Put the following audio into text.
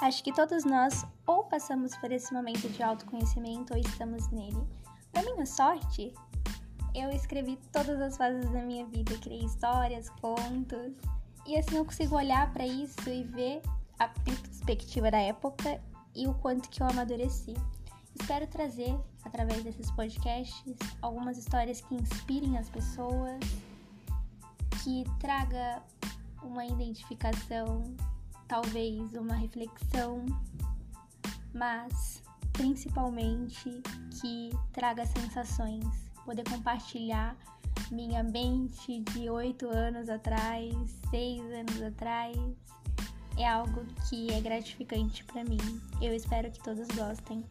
Acho que todos nós ou passamos por esse momento de autoconhecimento ou estamos nele. Para minha sorte, eu escrevi todas as fases da minha vida, criei histórias, contos, e assim eu consigo olhar para isso e ver a perspectiva da época e o quanto que eu amadureci. Espero trazer, através desses podcasts, algumas histórias que inspirem as pessoas, que traga uma identificação talvez uma reflexão, mas principalmente que traga sensações, poder compartilhar minha mente de oito anos atrás, seis anos atrás, é algo que é gratificante para mim. Eu espero que todos gostem.